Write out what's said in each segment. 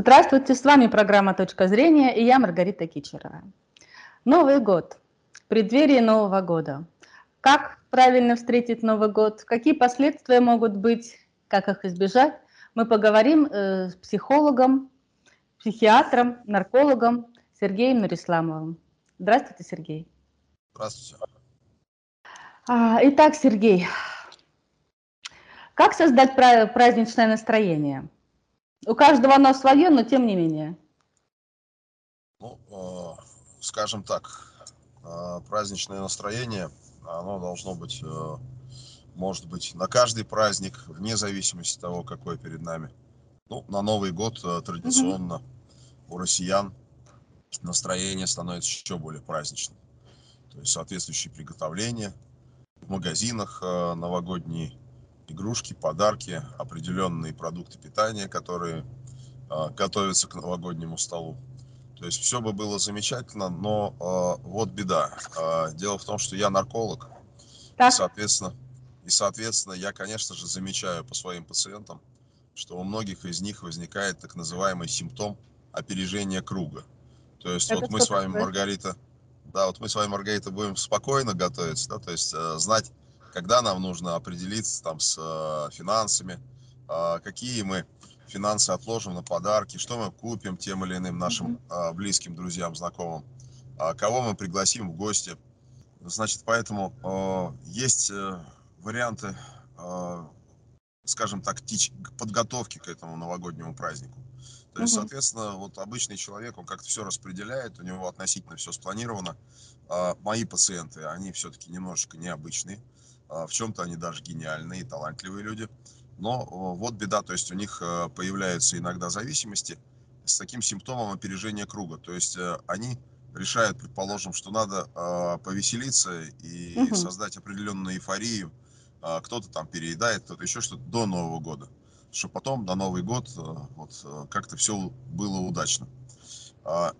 Здравствуйте, с вами программа «Точка зрения» и я Маргарита Кичерова. Новый год, преддверие Нового года. Как правильно встретить Новый год, какие последствия могут быть, как их избежать, мы поговорим э, с психологом, психиатром, наркологом Сергеем Нурисламовым. Здравствуйте, Сергей. Здравствуйте. А, итак, Сергей, как создать праздничное настроение? У каждого оно свое, но тем не менее. Ну, э, скажем так, э, праздничное настроение, оно должно быть, э, может быть, на каждый праздник, вне зависимости от того, какой перед нами. Ну, на Новый год традиционно угу. у россиян настроение становится еще более праздничным. То есть соответствующие приготовления в магазинах новогодние игрушки, подарки, определенные продукты питания, которые э, готовятся к новогоднему столу. То есть все бы было замечательно, но э, вот беда. Э, дело в том, что я нарколог, так. и соответственно, и соответственно я, конечно же, замечаю по своим пациентам, что у многих из них возникает так называемый симптом опережения круга. То есть Это вот мы с вами, такое? Маргарита, да, вот мы с вами, Маргарита, будем спокойно готовиться, да, то есть э, знать когда нам нужно определиться там с э, финансами, э, какие мы финансы отложим на подарки, что мы купим тем или иным нашим э, близким, друзьям, знакомым, э, кого мы пригласим в гости. Значит, поэтому э, есть э, варианты, э, скажем так, тич, подготовки к этому новогоднему празднику. То есть, соответственно, вот обычный человек, он как-то все распределяет, у него относительно все спланировано. Мои пациенты, они все-таки немножечко необычные. А, в чем-то они даже гениальные, талантливые люди. Но вот беда, то есть у них э, появляются иногда зависимости с таким симптомом опережения круга. То есть э, они решают, предположим, что надо а, повеселиться и угу. создать определенную эйфорию. А, кто-то там переедает, кто-то еще что-то до Нового года. Чтобы потом на Новый год э, вот как-то все было удачно.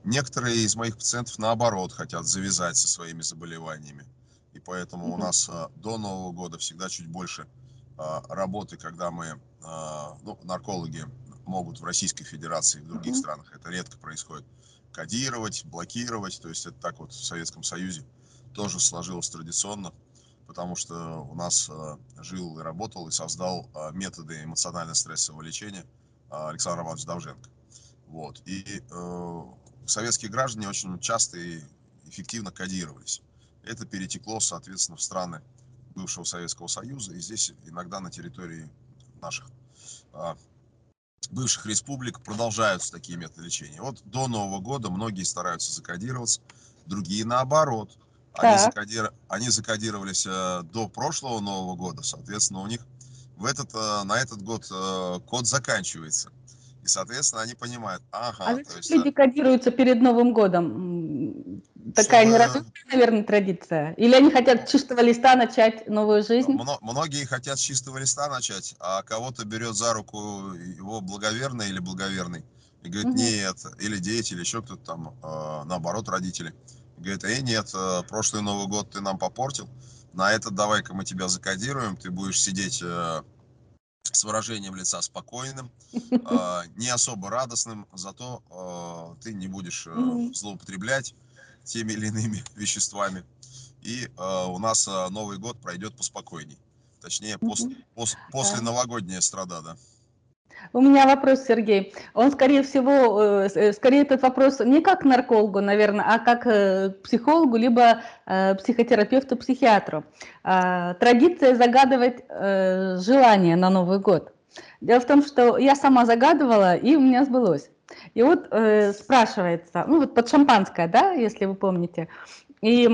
Некоторые из моих пациентов наоборот хотят завязать со своими заболеваниями и поэтому mm-hmm. у нас а, до Нового года всегда чуть больше а, работы, когда мы, а, ну, наркологи могут в Российской Федерации, в других mm-hmm. странах это редко происходит, кодировать, блокировать, то есть это так вот в Советском Союзе тоже сложилось традиционно, потому что у нас жил и работал и создал методы эмоционально-стрессового лечения Александр Романович Давженко. Вот. И э, советские граждане очень часто и эффективно кодировались это перетекло, соответственно, в страны бывшего Советского Союза, и здесь иногда на территории наших а, бывших республик продолжаются такие методы лечения. Вот до Нового года многие стараются закодироваться, другие наоборот. Они, закодир... они закодировались э, до прошлого Нового года, соответственно, у них в этот, э, на этот год э, код заканчивается. И, соответственно, они понимают, ага. А то есть, люди кодируются перед Новым годом? Такая неразумная, наверное, традиция. Или они хотят с чистого листа начать новую жизнь? Многие хотят с чистого листа начать, а кого-то берет за руку его благоверный или благоверный. И говорит, угу. нет, или дети, или еще кто-то там, э, наоборот, родители. И говорит, эй, нет, э, прошлый Новый год ты нам попортил, на этот давай-ка мы тебя закодируем, ты будешь сидеть э, с выражением лица спокойным, не особо радостным, зато ты не будешь злоупотреблять теми или иными веществами. И э, у нас э, Новый год пройдет поспокойней. Точнее, пос, пос, после новогодняя страда, да. У меня вопрос, Сергей. Он, скорее всего, э, э, скорее этот вопрос не как наркологу, наверное, а как э, психологу, либо психотерапевту, психиатру. А, традиция загадывать желание на Новый год. Дело в том, что я сама загадывала, и у меня сбылось. И вот э, спрашивается, ну вот под шампанское, да, если вы помните, и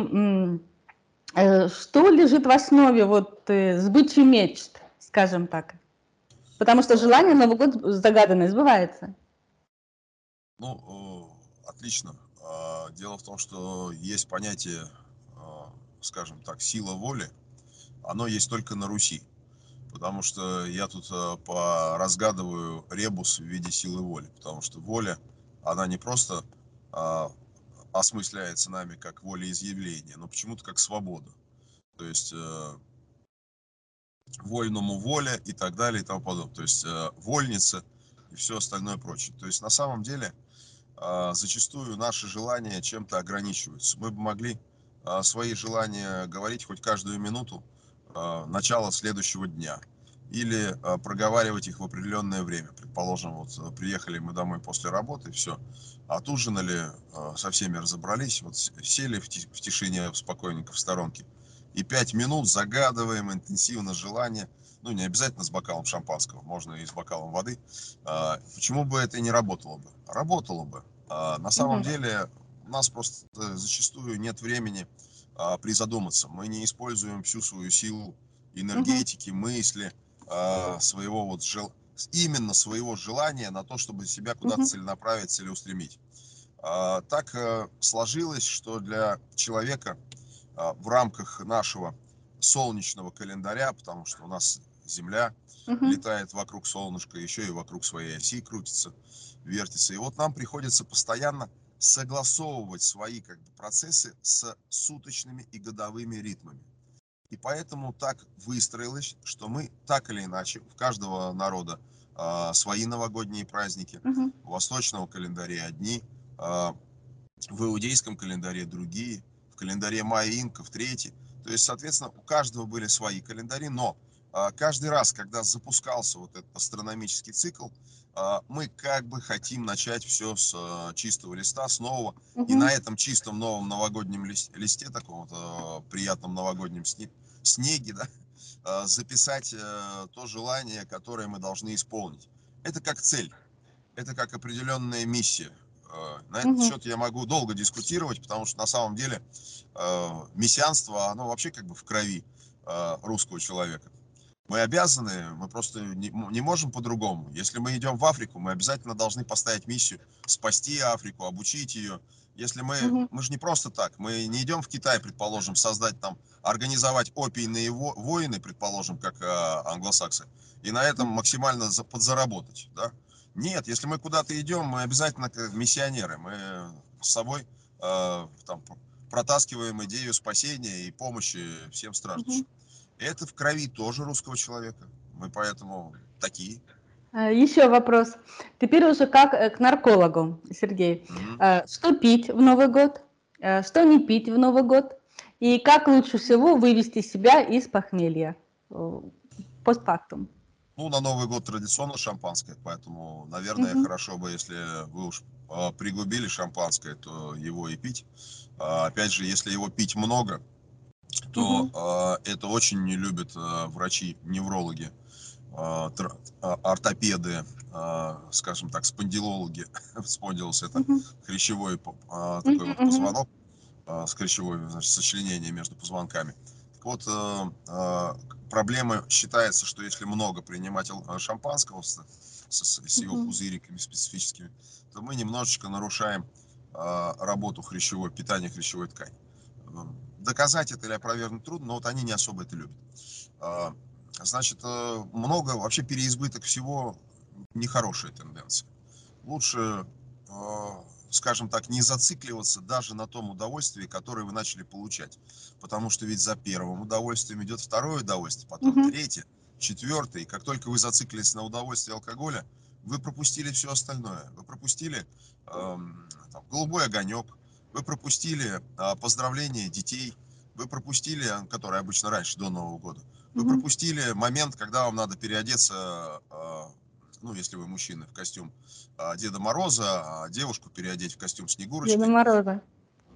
э, что лежит в основе вот э, сбычи мечт, скажем так? Потому что желание Новый год загаданное сбывается. Ну, э, отлично. А, дело в том, что есть понятие, э, скажем так, сила воли. Оно есть только на Руси потому что я тут э, разгадываю ребус в виде силы воли, потому что воля, она не просто а, осмысляется нами как волеизъявление, но почему-то как свобода. То есть э, вольному воля и так далее и тому подобное. То есть э, вольница и все остальное прочее. То есть на самом деле а, зачастую наши желания чем-то ограничиваются. Мы бы могли а, свои желания говорить хоть каждую минуту начала следующего дня или проговаривать их в определенное время. Предположим, вот приехали мы домой после работы, все, отужинали, со всеми разобрались, вот сели в тишине спокойненько в сторонке, и пять минут загадываем интенсивно желание, ну не обязательно с бокалом шампанского, можно и с бокалом воды. Почему бы это и не работало бы? Работало бы. На самом деле у нас просто зачастую нет времени а, призадуматься. Мы не используем всю свою силу энергетики, мысли, а, своего вот жел... именно своего желания на то, чтобы себя куда-то целенаправить, целеустремить. А, так а, сложилось, что для человека а, в рамках нашего солнечного календаря, потому что у нас Земля угу. летает вокруг солнышка, еще и вокруг своей оси крутится, вертится. И вот нам приходится постоянно согласовывать свои как бы, процессы с суточными и годовыми ритмами. И поэтому так выстроилось, что мы так или иначе, у каждого народа э, свои новогодние праздники, угу. у восточного календаря одни, э, в иудейском календаре другие, в календаре майя инков третьи. То есть, соответственно, у каждого были свои календари, но каждый раз, когда запускался вот этот астрономический цикл, а, мы как бы хотим начать все с а, чистого листа, с нового. Угу. И на этом чистом новом новогоднем листе, таком вот а, приятном новогоднем снеге, да, записать э, то желание, которое мы должны исполнить. Это как цель, это как определенная миссия. На этот угу. счет я могу долго дискутировать, потому что на самом деле мессианство, оно вообще как бы в крови русского человека. Мы обязаны, мы просто не, не можем по-другому. Если мы идем в Африку, мы обязательно должны поставить миссию спасти Африку, обучить ее. Если мы, угу. мы же не просто так, мы не идем в Китай, предположим, создать там, организовать опийные войны, предположим, как э, англосаксы, и на этом максимально за, подзаработать, да? Нет, если мы куда-то идем, мы обязательно как миссионеры, мы с собой э, там, протаскиваем идею спасения и помощи всем страждущим. Угу. Это в крови тоже русского человека. Мы поэтому такие. А, Еще вопрос. Теперь уже как э, к наркологу, Сергей. Угу. Что пить в Новый год? А, что не пить в Новый год? И как лучше всего вывести себя из похмелья постфактум? Ну, на Новый год традиционно шампанское, поэтому, наверное, угу. хорошо бы, если вы уж пригубили шампанское, то его и пить. Опять же, если его пить много, то угу. э, это очень не любят э, врачи, неврологи, э, тр, э, ортопеды, э, скажем так, спондилологи. Спондилус это угу. хрящевой э, такой угу, вот позвонок э, с хрящевой, значит, сочленение между позвонками. Так вот, э, э, проблема считается, что если много принимать шампанского с, с, с его пузыриками специфическими, то мы немножечко нарушаем э, работу хрящевой, питание хрящевой ткани доказать это или опровергнуть трудно, но вот они не особо это любят. А, значит, э, много, вообще переизбыток всего нехорошая тенденция. Лучше, э, скажем так, не зацикливаться даже на том удовольствии, которое вы начали получать. Потому что ведь за первым удовольствием идет второе удовольствие, потом угу. третье, четвертое. И как только вы зациклились на удовольствии алкоголя, вы пропустили все остальное. Вы пропустили э, там, голубой огонек, вы пропустили а, поздравления детей, вы пропустили, которые обычно раньше, до Нового года, вы mm-hmm. пропустили момент, когда вам надо переодеться, а, ну, если вы мужчина, в костюм а, Деда Мороза, а девушку переодеть в костюм Снегурочки. Деда Мороза.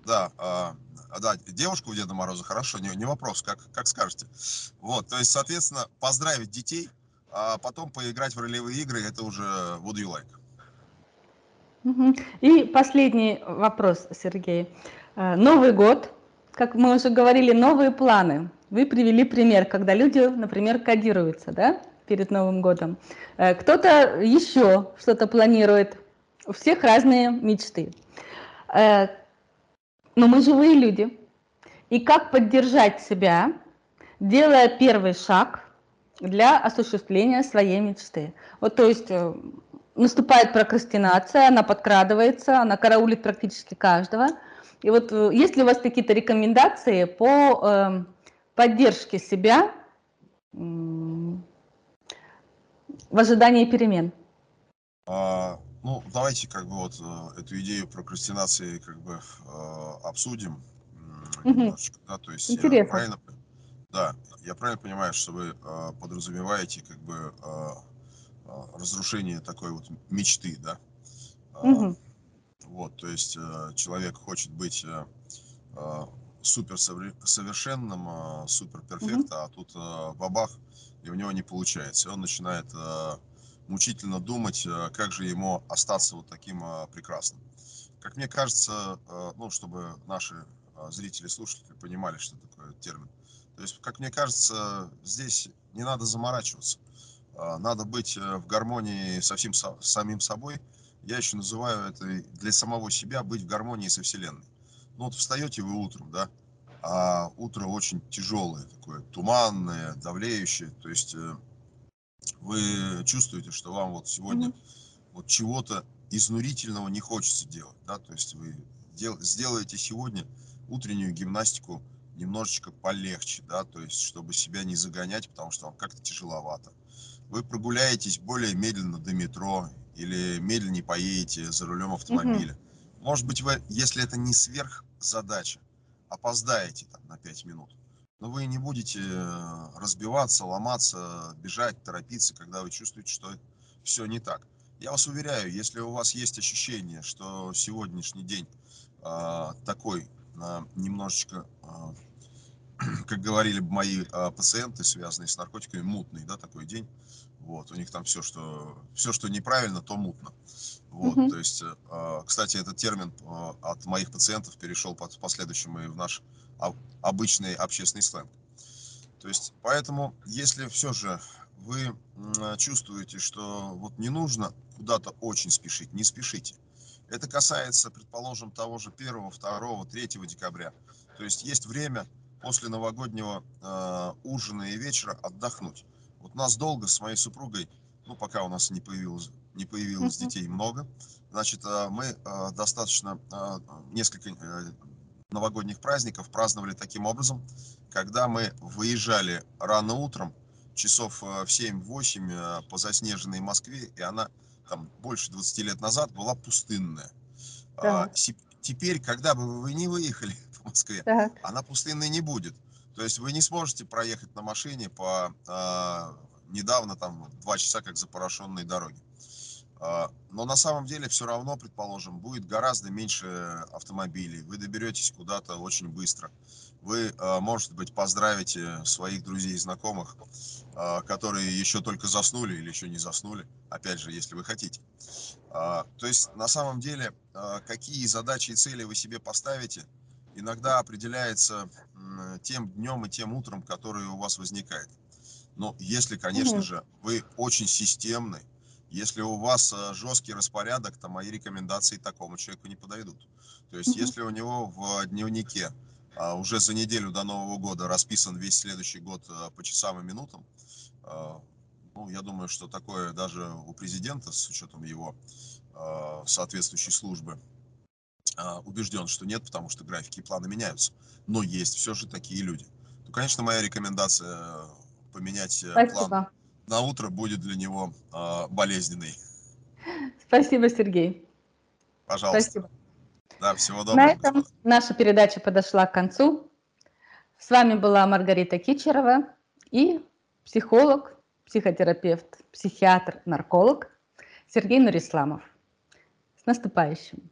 Да, а, да, девушку у Деда Мороза, хорошо, не, не вопрос, как, как скажете. Вот, то есть, соответственно, поздравить детей, а потом поиграть в ролевые игры, это уже would you like. И последний вопрос, Сергей. Э, Новый год, как мы уже говорили, новые планы. Вы привели пример, когда люди, например, кодируются да, перед Новым годом. Э, кто-то еще что-то планирует. У всех разные мечты. Э, но мы живые люди. И как поддержать себя, делая первый шаг для осуществления своей мечты? Вот, то есть наступает прокрастинация, она подкрадывается, она караулит практически каждого. И вот э, есть ли у вас какие-то рекомендации по э, поддержке себя э, в ожидании перемен? А, ну, давайте как бы вот э, эту идею прокрастинации как бы э, обсудим немножечко, да, то есть я Интересно. правильно, п- да, я правильно понимаю, что вы э, подразумеваете как бы э, э, разрушение такой вот мечты, да? А, Мгм. Вот, то есть э, человек хочет быть э, э, супер совершенным, супер перфект, а тут э, бабах, и у него не получается. Он начинает мучительно думать, как же ему остаться вот таким прекрасным. Как мне кажется, ну, чтобы наши зрители, слушатели понимали, что такое термин. То есть, как мне кажется, здесь не надо заморачиваться. А, Надо быть э, в гармонии со всем со- самим собой. Я еще называю это для самого себя быть в гармонии со Вселенной. Ну вот встаете вы утром, да, а утро очень тяжелое, такое туманное, давлеющее. То есть э, вы чувствуете, что вам вот сегодня Мгм. вот чего-то изнурительного не хочется делать, да, то есть вы дел, сделаете сегодня утреннюю гимнастику немножечко полегче, да, то есть чтобы себя не загонять, потому что вам как-то тяжеловато. Вы прогуляетесь более медленно до метро или медленнее поедете за рулем автомобиля. Может быть, вы, если это не сверхзадача, опоздаете там на 5 минут, но вы не будете э, разбиваться, ломаться, бежать, торопиться, когда вы чувствуете, что все не так. Я вас уверяю, если у вас есть ощущение, что сегодняшний день а, такой а, немножечко, а, как говорили бы мои а, пациенты, связанные с наркотиками, мутный, да, такой день. Вот, у них там все, что, все, что неправильно, то мутно. Вот, Мгм. то есть, а, кстати, этот термин а, от моих пациентов перешел под- в последующем и в наш об- обычный общественный сленг. То есть, поэтому, если все же вы чувствуете, что вот не нужно куда-то очень спешить, не спешите. Это касается, предположим, того же 1, 2, 3 декабря. То есть есть время после новогоднего э, ужина и вечера отдохнуть. Вот нас долго с моей супругой, ну пока у нас не появилось, не появилось детей много, значит, э, мы э, достаточно э, несколько э, новогодних праздников праздновали таким образом, когда мы выезжали рано утром, часов э, в 7-8 э, по заснеженной Москве, и она там больше 20 лет назад была пустынная. А, Так, си- Теперь, когда бы вы не выехали в Москве, так. она пустынной не будет. То есть вы не сможете проехать на машине по а, недавно там два часа как запорошенной дороге. А, Но на самом деле все равно, предположим, будет гораздо меньше автомобилей. Вы доберетесь куда-то очень быстро. Вы, а, может быть, поздравите своих друзей и знакомых, а, которые еще только заснули или еще не заснули. Опять же, если вы хотите. А, То есть, на самом деле, а, какие задачи и цели вы себе поставите, иногда определяется тем днем и тем утром, которые у вас возникает. Но если, конечно Мгм. же, вы очень системный, если у вас э, жесткий распорядок, то мои рекомендации такому человеку не подойдут. То есть, Мгм. если у него в дневнике а, уже за неделю до Нового года расписан весь следующий год а, по часам и минутам, а, ну, я думаю, что такое даже у президента, с учетом его соответствующей службы, убежден, что нет, потому что графики и планы меняются. Но есть все же такие люди. То, конечно, моя рекомендация э, поменять э, план Спасибо. на утро будет для него а, болезненной. Спасибо, Сергей. Пожалуйста. Спасибо. Да, всего На доброго, этом господа. наша передача подошла к концу. С вами была Маргарита Кичерова и психолог, психотерапевт, психиатр, нарколог Сергей Нурисламов. С наступающим!